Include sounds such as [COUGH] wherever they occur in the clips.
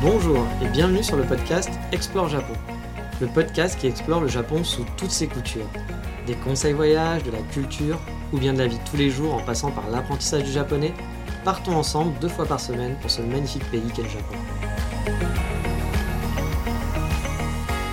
Bonjour et bienvenue sur le podcast Explore Japon. Le podcast qui explore le Japon sous toutes ses coutures. Des conseils voyages, de la culture ou bien de la vie de tous les jours en passant par l'apprentissage du japonais, partons ensemble deux fois par semaine pour ce magnifique pays qu'est le Japon.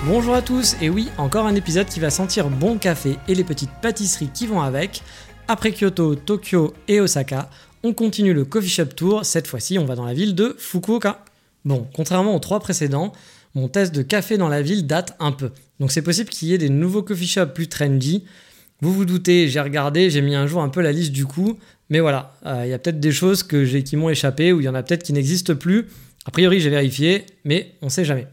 Bonjour à tous, et oui, encore un épisode qui va sentir bon café et les petites pâtisseries qui vont avec. Après Kyoto, Tokyo et Osaka, on continue le coffee shop tour, cette fois-ci on va dans la ville de Fukuoka. Bon, contrairement aux trois précédents, mon test de café dans la ville date un peu. Donc c'est possible qu'il y ait des nouveaux coffee shops plus trendy. Vous vous doutez, j'ai regardé, j'ai mis un jour un peu la liste du coup, mais voilà, euh, il y a peut-être des choses que j'ai qui m'ont échappé ou il y en a peut-être qui n'existent plus. A priori, j'ai vérifié, mais on sait jamais.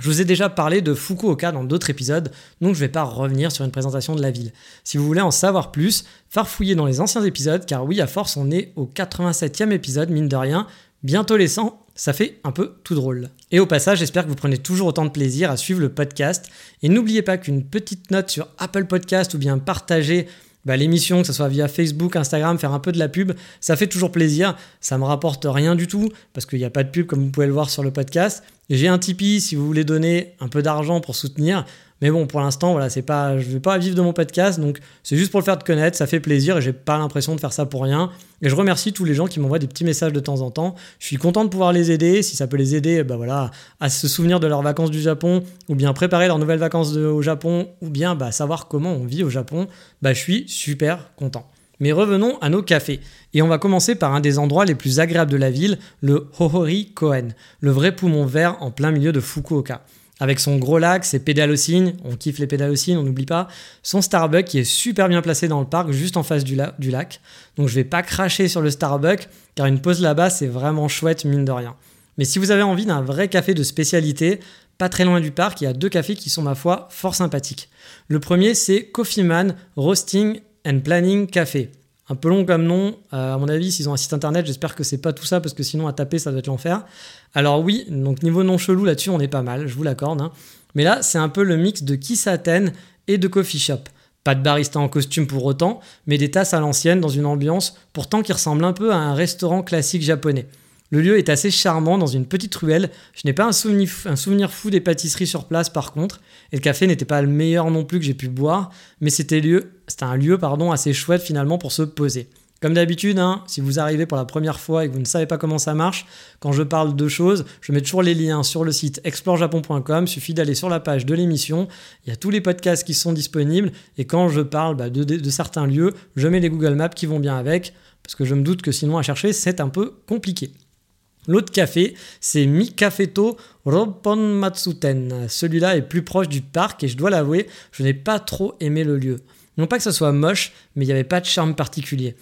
Je vous ai déjà parlé de Fukuoka dans d'autres épisodes, donc je ne vais pas revenir sur une présentation de la ville. Si vous voulez en savoir plus, farfouillez dans les anciens épisodes, car oui, à force, on est au 87e épisode, mine de rien, bientôt les 100, ça fait un peu tout drôle. Et au passage, j'espère que vous prenez toujours autant de plaisir à suivre le podcast, et n'oubliez pas qu'une petite note sur Apple Podcast ou bien partager bah, l'émission, que ce soit via Facebook, Instagram, faire un peu de la pub, ça fait toujours plaisir. Ça me rapporte rien du tout parce qu'il n'y a pas de pub comme vous pouvez le voir sur le podcast. J'ai un Tipeee si vous voulez donner un peu d'argent pour soutenir. Mais bon, pour l'instant, voilà, c'est pas, je vais pas vivre de mon podcast, donc c'est juste pour le faire de connaître, ça fait plaisir et j'ai pas l'impression de faire ça pour rien. Et je remercie tous les gens qui m'envoient des petits messages de temps en temps. Je suis content de pouvoir les aider, si ça peut les aider, bah voilà, à se souvenir de leurs vacances du Japon, ou bien préparer leurs nouvelles vacances au Japon, ou bien bah, savoir comment on vit au Japon. Bah, je suis super content. Mais revenons à nos cafés. Et on va commencer par un des endroits les plus agréables de la ville, le Hohori Koen, le vrai poumon vert en plein milieu de Fukuoka avec son gros lac, ses pédalocines, on kiffe les pédalocines, on n'oublie pas, son Starbucks qui est super bien placé dans le parc, juste en face du, lac. Donc je vais pas cracher sur le Starbucks, car une pause là-bas, c'est vraiment chouette, mine de rien. Mais si vous avez envie d'un vrai café de spécialité, pas très loin du parc, il y a deux cafés qui sont, ma foi, fort sympathiques. Le premier, c'est Coffee Man Roasting and Planning Café. Un peu long comme nom, euh, à mon avis, s'ils ont un site internet, j'espère que c'est pas tout ça, parce que sinon à taper, ça doit être l'enfer. Alors oui, donc niveau non chelou là-dessus, on est pas mal, je vous l'accorde. Hein. Mais là, c'est un peu le mix de Kisaten et de Coffee Shop. Pas de barista en costume pour autant, mais des tasses à l'ancienne dans une ambiance pourtant qui ressemble un peu à un restaurant classique japonais. Le lieu est assez charmant dans une petite ruelle. Je n'ai pas un souvenir, fou des pâtisseries sur place par contre. Et le café n'était pas le meilleur non plus que j'ai pu boire, mais c'était un lieu pardon, assez chouette finalement pour se poser. Comme d'habitude, hein, si vous arrivez pour la première fois et que vous ne savez pas comment ça marche, quand je parle de choses, je mets toujours les liens sur le site explorejapon.com. Suffit d'aller sur la page de l'émission. Il y a tous les podcasts qui sont disponibles. Et quand je parle bah, de, certains lieux, je mets les Google Maps qui vont bien avec. Parce que je me doute que sinon à chercher, c'est un peu compliqué. L'autre café, c'est Mikafeto Ropon Matsuten. Celui-là est plus proche du parc et je dois l'avouer, je n'ai pas trop aimé le lieu. Non pas que ça soit moche, mais il n'y avait pas de charme particulier.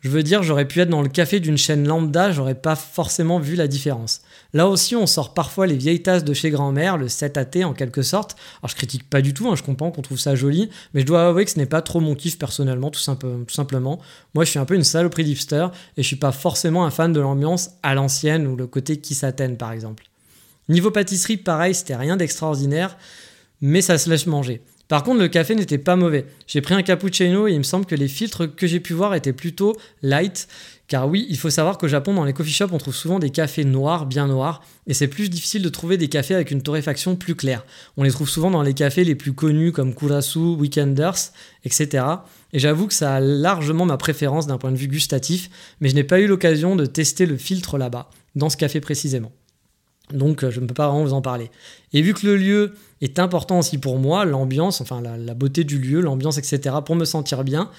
Je veux dire, j'aurais pu être dans le café d'une chaîne lambda, j'aurais pas forcément vu la différence. Là aussi, on sort parfois les vieilles tasses de chez grand-mère, le 7AT en quelque sorte. Alors je critique pas du tout, hein, je comprends qu'on trouve ça joli, mais je dois avouer que ce n'est pas trop mon kiff personnellement, tout, simplement. Moi, je suis un peu une saloperie d'hipster et je suis pas forcément un fan de l'ambiance à l'ancienne ou le côté qui s'atteigne par exemple. Niveau pâtisserie, pareil, c'était rien d'extraordinaire, mais ça se laisse manger. Par contre, le café n'était pas mauvais. J'ai pris un cappuccino et il me semble que les filtres que j'ai pu voir étaient plutôt light. Car oui, il faut savoir qu'au Japon, dans les coffee shops, on trouve souvent des cafés noirs, bien noirs, et c'est plus difficile de trouver des cafés avec une torréfaction plus claire. On les trouve souvent dans les cafés les plus connus comme Kurasu, Weekenders, etc. Et j'avoue que ça a largement ma préférence d'un point de vue gustatif, mais je n'ai pas eu l'occasion de tester le filtre là-bas, dans ce café précisément. Donc euh, je ne peux pas vraiment vous en parler. Et vu que le lieu est important aussi pour moi, l'ambiance, enfin la, beauté du lieu, l'ambiance, etc., pour me sentir bien,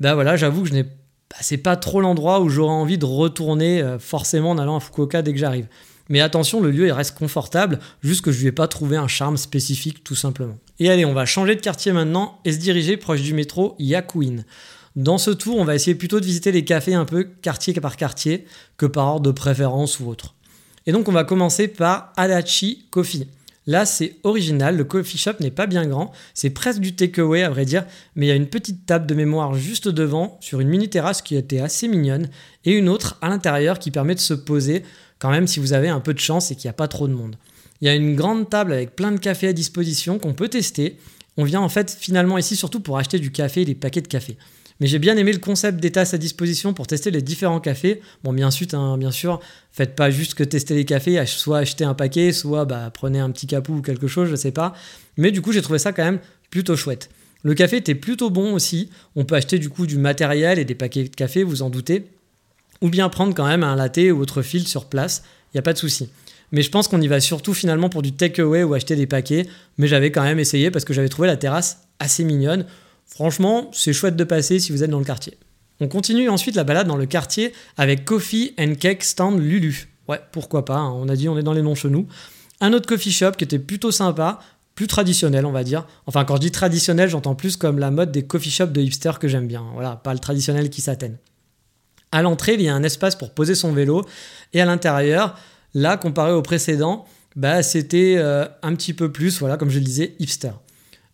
ben voilà, j'avoue que je n'ai bah, pas trop l'endroit où j'aurais envie de retourner euh, forcément en allant à Fukuoka dès que j'arrive. Mais attention, le lieu il reste confortable, juste que je lui ai pas trouvé un charme spécifique tout simplement. Et allez, on va changer de quartier maintenant et se diriger proche du métro Yakuin. Dans ce tour, on va essayer plutôt de visiter les cafés un peu quartier par quartier que par ordre de préférence ou autre. Et donc on va commencer par Adachi Coffee. Là, c'est original, le coffee shop n'est pas bien grand, c'est presque du takeaway à vrai dire, mais il y a une petite table de mémoire juste devant, sur une mini terrasse qui était assez mignonne, et une autre à l'intérieur qui permet de se poser, quand même si vous avez un peu de chance et qu'il n'y a pas trop de monde. Il y a une grande table avec plein de cafés à disposition qu'on peut tester. On vient en fait finalement ici surtout pour acheter du café et des paquets de café. Mais j'ai bien aimé le concept des tasses à disposition pour tester les différents cafés. Bon, bien sûr, hein, bien sûr, faites pas juste que tester les cafés, soit acheter un paquet, soit bah, prenez un petit capou ou quelque chose, je sais pas. Mais du coup, j'ai trouvé ça quand même plutôt chouette. Le café était plutôt bon aussi. On peut acheter du coup du matériel et des paquets de café, vous en doutez. Ou bien prendre quand même un latte ou autre fil sur place, il n'y a pas de souci. Mais je pense qu'on y va surtout finalement pour du takeaway ou acheter des paquets. Mais j'avais quand même essayé parce que j'avais trouvé la terrasse assez mignonne. Franchement, c'est chouette de passer si vous êtes dans le quartier. On continue ensuite la balade dans le quartier avec Coffee and Cake Stand Lulu. Ouais, pourquoi pas, hein. on a dit on est dans les noms chez nous. Un autre coffee shop qui était plutôt sympa, plus traditionnel on va dire. Enfin quand je dis traditionnel, j'entends plus comme la mode des coffee shops de hipster que j'aime bien. Voilà, pas le traditionnel qui s'atteigne. À l'entrée, il y a un espace pour poser son vélo et à l'intérieur, là comparé au précédent, bah, c'était euh, un petit peu plus, voilà, comme je le disais, hipster.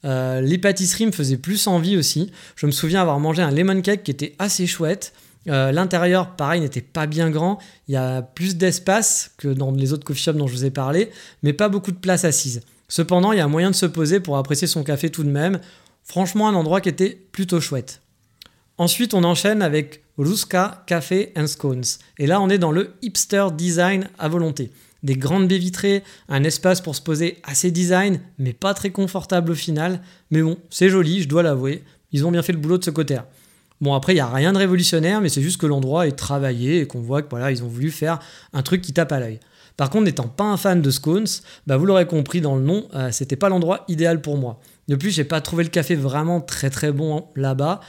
Euh, les pâtisseries me faisaient plus envie aussi. Je me souviens avoir mangé un lemon cake qui était assez chouette. Euh, l'intérieur, pareil, n'était pas bien grand. Il y a plus d'espace que dans les autres coffee shops dont je vous ai parlé, mais pas beaucoup de place assise. Cependant, il y a moyen de se poser pour apprécier son café tout de même. Franchement, un endroit qui était plutôt chouette. Ensuite, on enchaîne avec Ruska Café and Scones. Et là, on est dans le hipster design à volonté des grandes baies vitrées, un espace pour se poser assez design, mais pas très confortable au final. Mais bon, c'est joli, je dois l'avouer. Ils ont bien fait le boulot de ce côté-là. Bon, après, il n'y a rien de révolutionnaire, mais c'est juste que l'endroit est travaillé et qu'on voit que voilà, ils ont voulu faire un truc qui tape à l'œil. Par contre, n'étant pas un fan de scones, bah vous l'aurez compris dans le nom, euh, c'était pas l'endroit idéal pour moi. De plus, j'ai pas trouvé le café vraiment très très bon là-bas.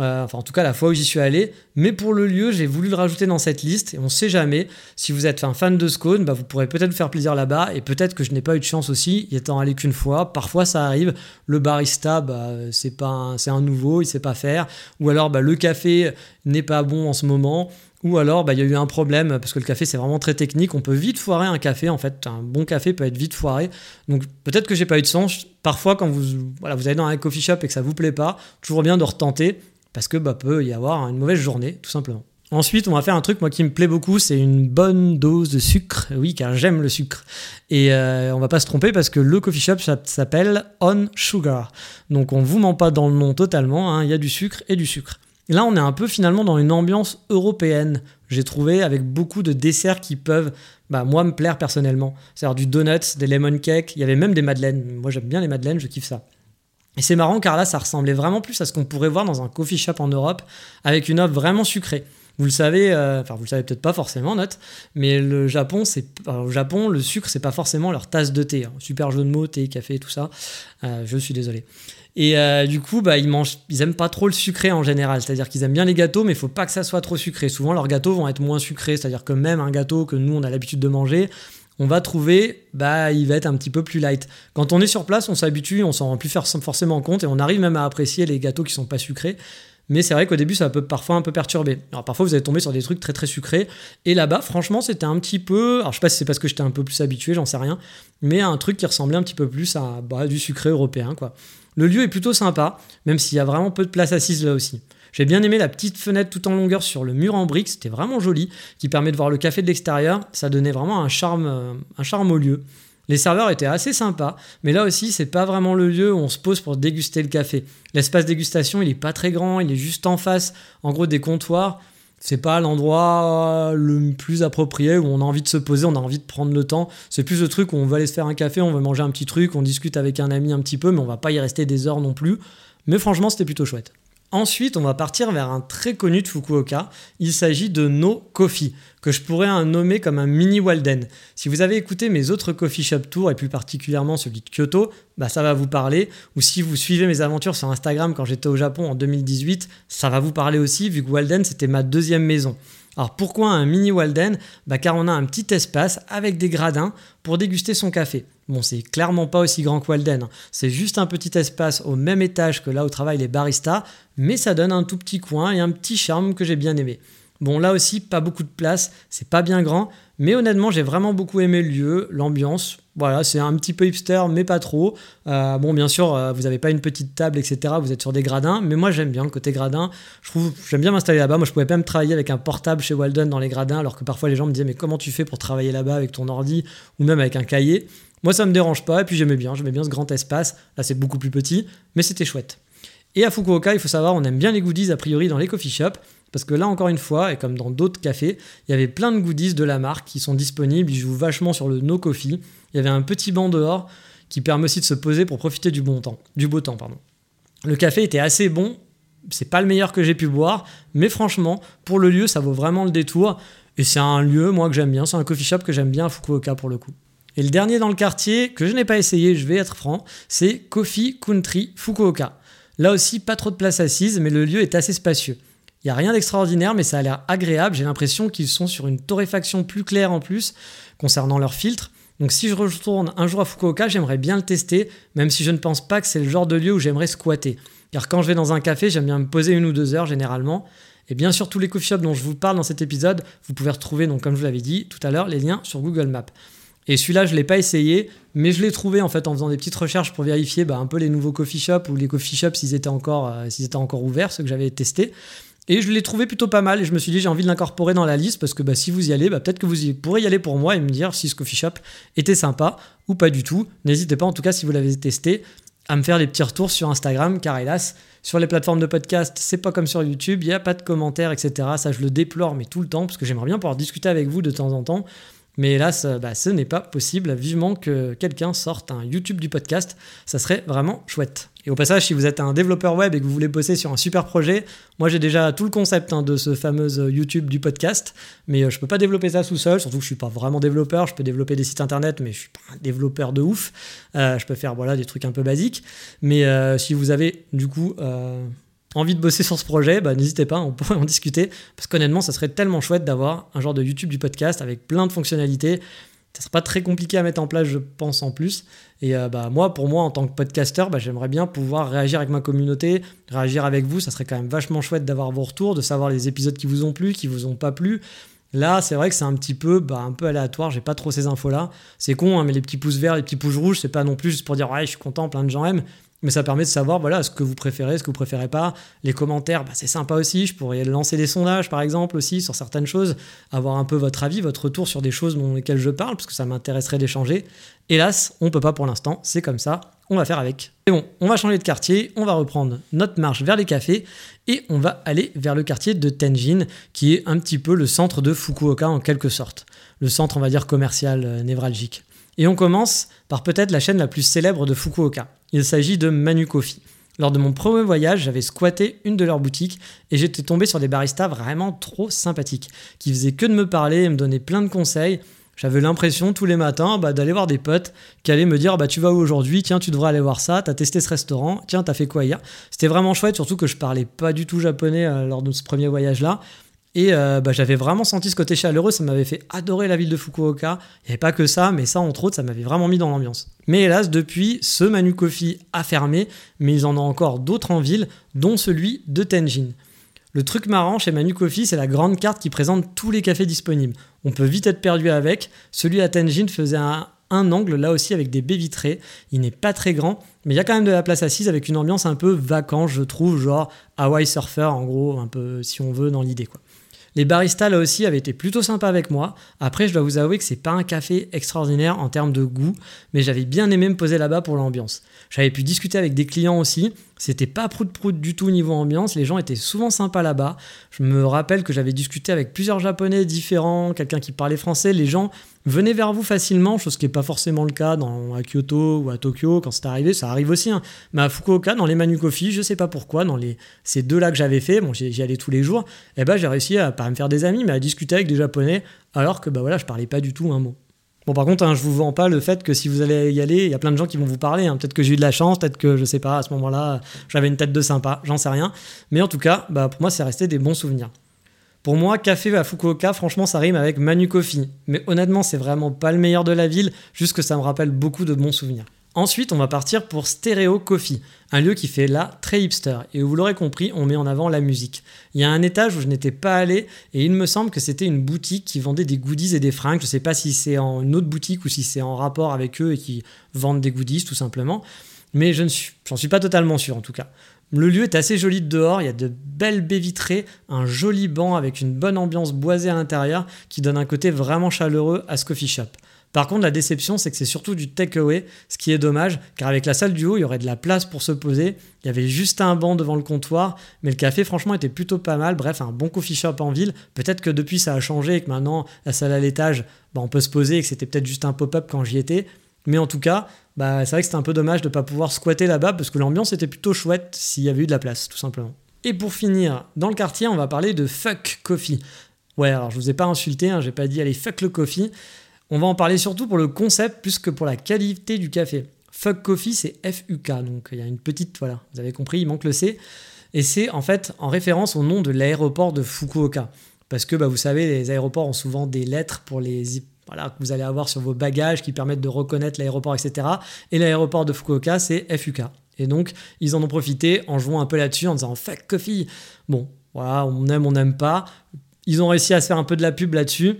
Euh, enfin, en tout cas, la fois où j'y suis allé. Mais pour le lieu, j'ai voulu le rajouter dans cette liste. Et on sait jamais. Si vous êtes un fan de Scone, bah, vous pourrez peut-être faire plaisir là-bas. Et peut-être que je n'ai pas eu de chance aussi, y étant allé qu'une fois. Parfois, ça arrive. Le barista, bah, c'est un nouveau, il sait pas faire. Ou alors, bah, le café n'est pas bon en ce moment. Ou alors, bah, il y a eu un problème, parce que le café, c'est vraiment très technique. On peut vite foirer un café, en fait. Un bon café peut être vite foiré. Donc, peut-être que j'ai pas eu de chance. Parfois, quand vous, voilà, allez dans un coffee shop et que ça vous plaît pas, toujours bien de retenter parce que bah, peut y avoir une mauvaise journée, tout simplement. Ensuite, on va faire un truc moi qui me plaît beaucoup, c'est une bonne dose de sucre. Oui, car j'aime le sucre. Et euh, on va pas se tromper parce que le coffee shop s'appelle On Sugar. Donc on vous ment pas dans le nom totalement. Hein. Il y a du sucre et du sucre. Et là, on est un peu finalement dans une ambiance européenne. J'ai trouvé avec beaucoup de desserts qui peuvent, bah, moi, me plaire personnellement. C'est-à-dire du donuts, des lemon cakes. Il y avait même des madeleines. Moi, j'aime bien les madeleines, je kiffe ça. Et c'est marrant car là, ça ressemblait vraiment plus à ce qu'on pourrait voir dans un coffee shop en Europe avec une offre vraiment sucrée. Vous le savez, euh, enfin vous le savez peut-être pas forcément, note, mais le Japon, c'est au Japon, le sucre, c'est pas forcément leur tasse de thé. Hein. Super jeu de mots, thé, café, tout ça. Euh, je suis désolé. Et euh, du coup, bah, ils mangent, ils aiment pas trop le sucré en général. C'est-à-dire qu'ils aiment bien les gâteaux, mais il faut pas que ça soit trop sucré. Souvent, leurs gâteaux vont être moins sucrés. C'est-à-dire que même un gâteau que nous on a l'habitude de manger, on va trouver, bah, il va être un petit peu plus light. Quand on est sur place, on s'habitue, on s'en rend plus forcément compte et on arrive même à apprécier les gâteaux qui sont pas sucrés. Mais c'est vrai qu'au début, ça peut parfois un peu perturber. Parfois, vous allez tomber sur des trucs très très sucrés. Et là-bas, franchement, c'était un petit peu. Alors je sais pas si c'est parce que j'étais un peu plus habitué, j'en sais rien. Mais un truc qui ressemblait un petit peu plus à bah, du sucré européen, quoi. Le lieu est plutôt sympa, même s'il y a vraiment peu de place assise là aussi. J'ai bien aimé la petite fenêtre tout en longueur sur le mur en briques, c'était vraiment joli, qui permet de voir le café de l'extérieur. Ça donnait vraiment un charme, euh, un charme au lieu. Les serveurs étaient assez sympas, mais là aussi, c'est pas vraiment le lieu où on se pose pour déguster le café. L'espace dégustation, il est pas très grand, il est juste en face, en gros, des comptoirs. C'est pas l'endroit le plus approprié où on a envie de se poser, on a envie de prendre le temps. C'est plus le truc où on va aller se faire un café, on va manger un petit truc, on discute avec un ami un petit peu, mais on va pas y rester des heures non plus. Mais franchement, c'était plutôt chouette. Ensuite, on va partir vers un très connu de Fukuoka. Il s'agit de No Coffee, que je pourrais nommer comme un mini Walden. Si vous avez écouté mes autres coffee shop tours, et plus particulièrement celui de Kyoto, bah ça va vous parler. Ou si vous suivez mes aventures sur Instagram quand j'étais au Japon en 2018, ça va vous parler aussi, vu que Walden c'était ma deuxième maison. Alors pourquoi un mini Walden? Bah Car on a un petit espace avec des gradins pour déguster son café. Bon, c'est clairement pas aussi grand que Walden, hein. c'est juste un petit espace au même étage que là où travaillent les baristas, mais ça donne un tout petit coin et un petit charme que j'ai bien aimé. Bon, là aussi, pas beaucoup de place, c'est pas bien grand, mais honnêtement, j'ai vraiment beaucoup aimé le lieu, l'ambiance. Voilà, c'est un petit peu hipster, mais pas trop. Euh, bon, bien sûr, euh, vous n'avez pas une petite table, etc. Vous êtes sur des gradins, mais moi j'aime bien le côté gradin. Je trouve, j'aime bien m'installer là-bas. Moi, je pouvais même travailler avec un portable chez Walden dans les gradins, alors que parfois les gens me disaient mais comment tu fais pour travailler là-bas avec ton ordi ou même avec un cahier? Moi, ça me dérange pas. Et puis j'aimais bien, j'aimais bien ce grand espace. Là, c'est beaucoup plus petit, mais c'était chouette. Et à Fukuoka, il faut savoir, on aime bien les goodies a priori dans les coffee shops. Parce que là, encore une fois, et comme dans d'autres cafés, il y avait plein de goodies de la marque qui sont disponibles. Ils jouent vachement sur le no coffee. Il y avait un petit banc dehors qui permet aussi de se poser pour profiter du bon temps, du beau temps, pardon. Le café était assez bon. C'est pas le meilleur que j'ai pu boire, mais franchement, pour le lieu, ça vaut vraiment le détour. Et c'est un lieu, moi, que j'aime bien. C'est un coffee shop que j'aime bien Fukuoka pour le coup. Et le dernier dans le quartier, que je n'ai pas essayé, je vais être franc, c'est Coffee Country Fukuoka. Là aussi, pas trop de place assise, mais le lieu est assez spacieux. Il n'y a rien d'extraordinaire, mais ça a l'air agréable. J'ai l'impression qu'ils sont sur une torréfaction plus claire en plus concernant leur filtre. Donc si je retourne un jour à Fukuoka, j'aimerais bien le tester, même si je ne pense pas que c'est le genre de lieu où j'aimerais squatter. Car quand je vais dans un café, j'aime bien me poser une ou deux heures généralement. Et bien sûr, tous les coffee shops dont je vous parle dans cet épisode, vous pouvez retrouver, donc comme je vous l'avais dit tout à l'heure, les liens sur Google Maps. Et celui-là, je ne l'ai pas essayé, mais je l'ai trouvé en fait en faisant des petites recherches pour vérifier bah, un peu les nouveaux coffee shops ou les coffee shops s'ils étaient euh, s'ils étaient encore ouverts, ceux que j'avais testés. Et je l'ai trouvé plutôt pas mal et je me suis dit j'ai envie de l'incorporer dans la liste parce que bah, si vous y allez, bah, peut-être que vous pourrez y aller pour moi et me dire si ce coffee shop était sympa ou pas du tout. N'hésitez pas en tout cas si vous l'avez testé à me faire des petits retours sur Instagram car hélas sur les plateformes de podcast c'est pas comme sur YouTube, il n'y a pas de commentaires etc. Ça je le déplore mais tout le temps parce que j'aimerais bien pouvoir discuter avec vous de temps en temps. Mais hélas, bah, ce n'est pas possible. Vivement que quelqu'un sorte un YouTube du podcast, ça serait vraiment chouette. Et au passage, si vous êtes un développeur web et que vous voulez bosser sur un super projet, moi j'ai déjà tout le concept hein, de ce fameux euh, YouTube du podcast, mais euh, je peux pas développer ça tout seul, surtout que je suis pas vraiment développeur, je peux développer des sites internet, mais je suis pas un développeur de ouf. Euh, je peux faire voilà des trucs un peu basiques, mais si vous avez du coup envie de bosser sur ce projet, bah, n'hésitez pas, on pourrait [LAUGHS] en discuter, parce qu'honnêtement, ça serait tellement chouette d'avoir un genre de YouTube du podcast avec plein de fonctionnalités. Ça serait pas très compliqué à mettre en place, je pense, en plus. Et euh, bah, moi, pour moi, en tant que podcasteur, bah, j'aimerais bien pouvoir réagir avec ma communauté, réagir avec vous. Ça serait quand même vachement chouette d'avoir vos retours, de savoir les épisodes qui vous ont plu, qui vous ont pas plu. Là, c'est vrai que c'est un petit peu, bah, un peu aléatoire. J'ai pas trop ces infos-là. C'est con, hein, mais les petits pouces verts, les petits pouces rouges, c'est pas non plus juste pour dire ouais, je suis content, plein de gens aiment mais ça permet de savoir voilà ce que vous préférez, ce que vous préférez pas. Les commentaires, bah, c'est sympa aussi. Je pourrais lancer des sondages par exemple aussi sur certaines choses, avoir un peu votre avis, votre retour sur des choses dont lesquelles je parle, parce que ça m'intéresserait d'échanger. Hélas, on peut pas pour l'instant, c'est comme ça, on va faire avec. Et bon, on va changer de quartier, on va reprendre notre marche vers les cafés et on va aller vers le quartier de Tenjin, qui est un petit peu le centre de Fukuoka en quelque sorte. Le centre, on va dire, commercial euh, névralgique. Et on commence par peut-être la chaîne la plus célèbre de Fukuoka. Il s'agit de Manu Coffee. Lors de mon premier voyage, j'avais squatté une de leurs boutiques et j'étais tombé sur des baristas vraiment trop sympathiques, qui faisaient que de me parler et me donner plein de conseils. J'avais l'impression tous les matins bah, d'aller voir des potes qui allaient me dire bah, Tu vas où aujourd'hui? Tiens, tu devrais aller voir ça. T'as testé ce restaurant Tiens, t'as fait quoi hier? C'était vraiment chouette, surtout que je parlais pas du tout japonais euh, lors de ce premier voyage-là. Et euh, bah, j'avais vraiment senti ce côté chaleureux, ça m'avait fait adorer la ville de Fukuoka. Il n'y avait pas que ça, mais ça, entre autres, ça m'avait vraiment mis dans l'ambiance. Mais hélas, depuis, ce Manu Coffee a fermé, mais ils en ont encore d'autres en ville, dont celui de Tenjin. Le truc marrant chez Manu Coffee, c'est la grande carte qui présente tous les cafés disponibles. On peut vite être perdu avec. Celui à Tenjin faisait un, un angle, là aussi avec des baies vitrées. Il n'est pas très grand, mais il y a quand même de la place assise avec une ambiance un peu vacances, je trouve, genre Hawaii Surfer, en gros, un peu si on veut, dans l'idée. quoi. Les baristas là aussi avaient été plutôt sympas avec moi. Après, je dois vous avouer que c'est pas un café extraordinaire en termes de goût, mais j'avais bien aimé me poser là-bas pour l'ambiance. J'avais pu discuter avec des clients aussi. C'était pas prout-prout du tout niveau ambiance. Les gens étaient souvent sympas là-bas. Je me rappelle que j'avais discuté avec plusieurs japonais différents, quelqu'un qui parlait français. Les gens venaient vers vous facilement, chose qui n'est pas forcément le cas dans, à Kyoto ou à Tokyo quand c'est arrivé. Ça arrive aussi. Hein. Mais à Fukuoka, dans les Manu Coffee, je sais pas pourquoi, dans les, ces deux-là que j'avais fait, bon, j'y allais tous les jours, eh ben, j'ai réussi à pas me faire des amis, mais à discuter avec des japonais, alors que bah, voilà, je parlais pas du tout un mot. Bon, par contre, hein, je vous vends pas le fait que si vous allez y aller, il y a plein de gens qui vont vous parler. Hein. Peut-être que j'ai eu de la chance, peut-être que je sais pas, à ce moment-là, j'avais une tête de sympa, j'en sais rien. Mais en tout cas, bah, pour moi, c'est resté des bons souvenirs. Pour moi, café à Fukuoka, franchement, ça rime avec Manu Coffee. Mais honnêtement, c'est vraiment pas le meilleur de la ville, juste que ça me rappelle beaucoup de bons souvenirs. Ensuite, on va partir pour Stereo Coffee, un lieu qui fait là très hipster et vous l'aurez compris, on met en avant la musique. Il y a un étage où je n'étais pas allé et il me semble que c'était une boutique qui vendait des goodies et des fringues. Je ne sais pas si c'est en une autre boutique ou si c'est en rapport avec eux et qui vendent des goodies tout simplement, mais je ne suis, j'en suis pas totalement sûr en tout cas. Le lieu est assez joli de dehors, il y a de belles baies vitrées, un joli banc avec une bonne ambiance boisée à l'intérieur qui donne un côté vraiment chaleureux à ce coffee shop. Par contre, la déception, c'est que c'est surtout du takeaway, ce qui est dommage, car avec la salle du haut, il y aurait de la place pour se poser. Il y avait juste un banc devant le comptoir, mais le café, franchement, était plutôt pas mal. Bref, un bon coffee shop en ville. Peut-être que depuis, ça a changé et que maintenant, la salle à l'étage, bah, on peut se poser et que c'était peut-être juste un pop-up quand j'y étais. Mais en tout cas, bah, c'est vrai que c'était un peu dommage de ne pas pouvoir squatter là-bas parce que l'ambiance était plutôt chouette s'il y avait eu de la place, tout simplement. Et pour finir, dans le quartier, on va parler de Fuck Coffee. Ouais, alors je vous ai pas insulté, hein, j'ai pas dit allez fuck le coffee. On va en parler surtout pour le concept plus que pour la qualité du café. Fuck Coffee, c'est F-U-K, donc il y a une petite, voilà, vous avez compris, il manque le C. Et c'est en fait en référence au nom de l'aéroport de Fukuoka. Parce que bah, vous savez, les aéroports ont souvent des lettres pour les voilà, que vous allez avoir sur vos bagages qui permettent de reconnaître l'aéroport, etc. Et l'aéroport de Fukuoka, c'est FUK. Et donc, ils en ont profité en jouant un peu là-dessus, en disant fuck coffee. Bon, voilà, on aime, on n'aime pas. Ils ont réussi à se faire un peu de la pub là-dessus.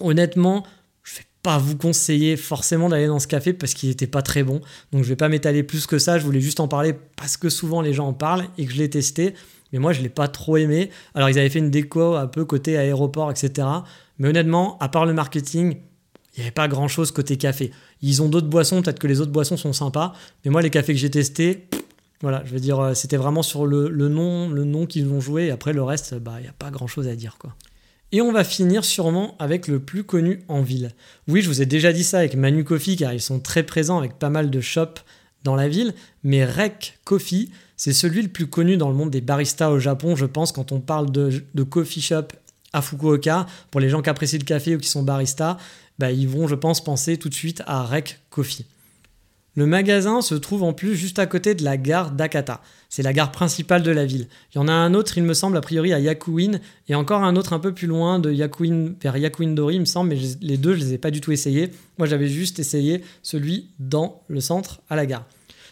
Honnêtement, pas vous conseiller forcément d'aller dans ce café parce qu'il n'était pas très bon. Donc je vais pas m'étaler plus que ça, je voulais juste en parler parce que souvent les gens en parlent et que je l'ai testé. Mais moi je l'ai pas trop aimé. Alors ils avaient fait une déco un peu côté aéroport, etc. Mais honnêtement, à part le marketing, il n'y avait pas grand chose côté café. Ils ont d'autres boissons, peut-être que les autres boissons sont sympas. Mais moi les cafés que j'ai testés, voilà, je veux dire, euh, c'était vraiment sur le, nom, le nom qu'ils ont joué. Après le reste, bah il n'y a pas grand chose à dire quoi. Et on va finir sûrement avec le plus connu en ville. Oui, je vous ai déjà dit ça avec Manu Coffee car ils sont très présents avec pas mal de shops dans la ville, mais Rek Coffee, c'est celui le plus connu dans le monde des baristas au Japon, je pense, quand on parle de, coffee shop à Fukuoka. Pour les gens qui apprécient le café ou qui sont baristas, bah, ils vont, je pense, penser tout de suite à Rek Coffee. Le magasin se trouve en plus juste à côté de la gare d'Akata. C'est la gare principale de la ville. Il y en a un autre, il me semble, a priori à Yakuin, et encore un autre un peu plus loin de Yakuin, vers Yakuin-dori, il me semble, mais les deux, je les ai pas du tout essayés. Moi, j'avais juste essayé celui dans le centre, à la gare.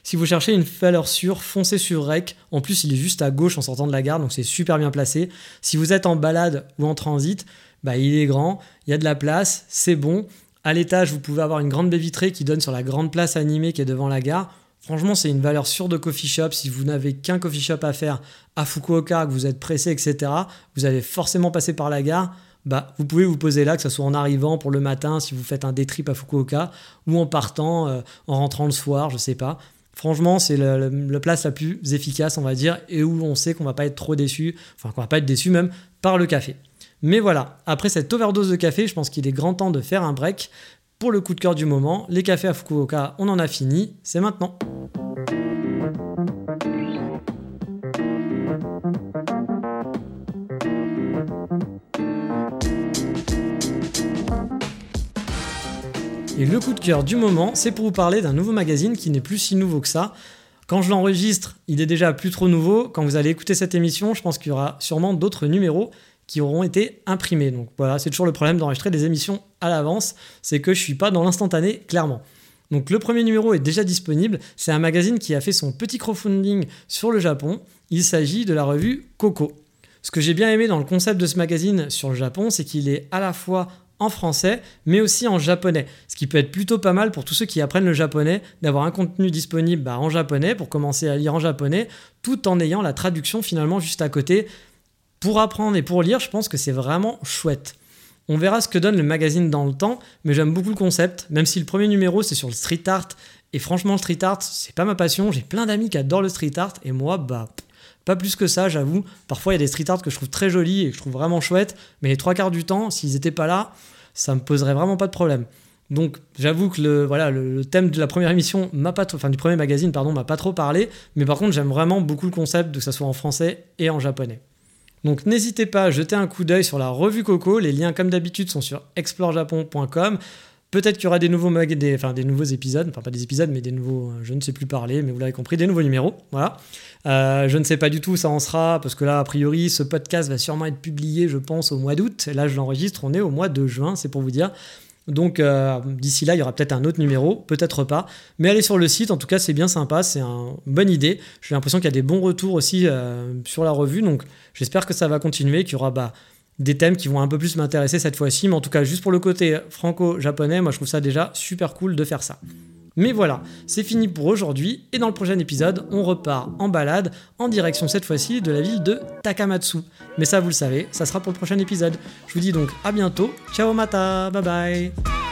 Si vous cherchez une valeur sûre, foncez sur Rec. En plus, il est juste à gauche en sortant de la gare, donc c'est super bien placé. Si vous êtes en balade ou en transit, bah, il est grand, il y a de la place, c'est bon. À l'étage, vous pouvez avoir une grande baie vitrée qui donne sur la grande place animée qui est devant la gare. Franchement, c'est une valeur sûre de coffee shop. Si vous n'avez qu'un coffee shop à faire à Fukuoka, que vous êtes pressé, etc., vous allez forcément passer par la gare. Bah, vous pouvez vous poser là, que ce soit en arrivant pour le matin, si vous faites un day trip à Fukuoka, ou en partant, euh, en rentrant le soir, je sais pas. Franchement, c'est la place la plus efficace, on va dire, et où on sait qu'on va pas être trop déçu, enfin qu'on va pas être déçu même par le café. Mais voilà, après cette overdose de café, je pense qu'il est grand temps de faire un break. Pour le coup de cœur du moment, les cafés à Fukuoka, on en a fini, c'est maintenant. Et le coup de cœur du moment, c'est pour vous parler d'un nouveau magazine qui n'est plus si nouveau que ça. Quand je l'enregistre, il est déjà plus trop nouveau. Quand vous allez écouter cette émission, je pense qu'il y aura sûrement d'autres numéros qui auront été imprimés. Donc voilà, c'est toujours le problème d'enregistrer des émissions à l'avance, c'est que je suis pas dans l'instantané, clairement. Donc le premier numéro est déjà disponible, c'est un magazine qui a fait son petit crowdfunding sur le Japon, il s'agit de la revue Coco. Ce que j'ai bien aimé dans le concept de ce magazine sur le Japon, c'est qu'il est à la fois en français, mais aussi en japonais. Ce qui peut être plutôt pas mal pour tous ceux qui apprennent le japonais, d'avoir un contenu disponible bah, en japonais pour commencer à lire en japonais, tout en ayant la traduction finalement juste à côté pour apprendre et pour lire, je pense que c'est vraiment chouette. On verra ce que donne le magazine dans le temps, mais j'aime beaucoup le concept, même si le premier numéro c'est sur le street art, et franchement le street art c'est pas ma passion, j'ai plein d'amis qui adorent le street art, et moi bah pas plus que ça j'avoue, parfois il y a des street art que je trouve très jolis et que je trouve vraiment chouettes, mais les trois quarts du temps, s'ils étaient pas là, ça me poserait vraiment pas de problème. Donc j'avoue que le, voilà, le, thème de la première émission m'a pas enfin du premier magazine pardon m'a pas trop parlé, mais par contre j'aime vraiment beaucoup le concept que ça soit en français et en japonais. Donc n'hésitez pas à jeter un coup d'œil sur la revue Coco, les liens comme d'habitude sont sur explorejapon.com. Peut-être qu'il y aura des nouveaux, enfin, nouveaux épisodes, enfin pas des épisodes, mais des nouveaux, euh, je ne sais plus parler, mais vous l'avez compris, des nouveaux numéros. Voilà. Euh, je ne sais pas du tout où ça en sera, parce que là, a priori, ce podcast va sûrement être publié, je pense, au mois d'août. Là, je l'enregistre, on est au mois de juin, c'est pour vous dire. Donc euh, d'ici là, il y aura peut-être un autre numéro, peut-être pas. Mais allez sur le site, en tout cas, c'est bien sympa, c'est une bonne idée. J'ai l'impression qu'il y a des bons retours aussi sur la revue, donc j'espère que ça va continuer, qu'il y aura bah, des thèmes qui vont un peu plus m'intéresser cette fois-ci. Mais en tout cas, juste pour le côté franco-japonais, moi je trouve ça déjà super cool de faire ça. Mais voilà, c'est fini pour aujourd'hui et dans le prochain épisode, on repart en balade en direction cette fois-ci de la ville de Takamatsu. Mais ça vous le savez, ça sera pour le prochain épisode. Je vous dis donc à bientôt, ciao mata, bye bye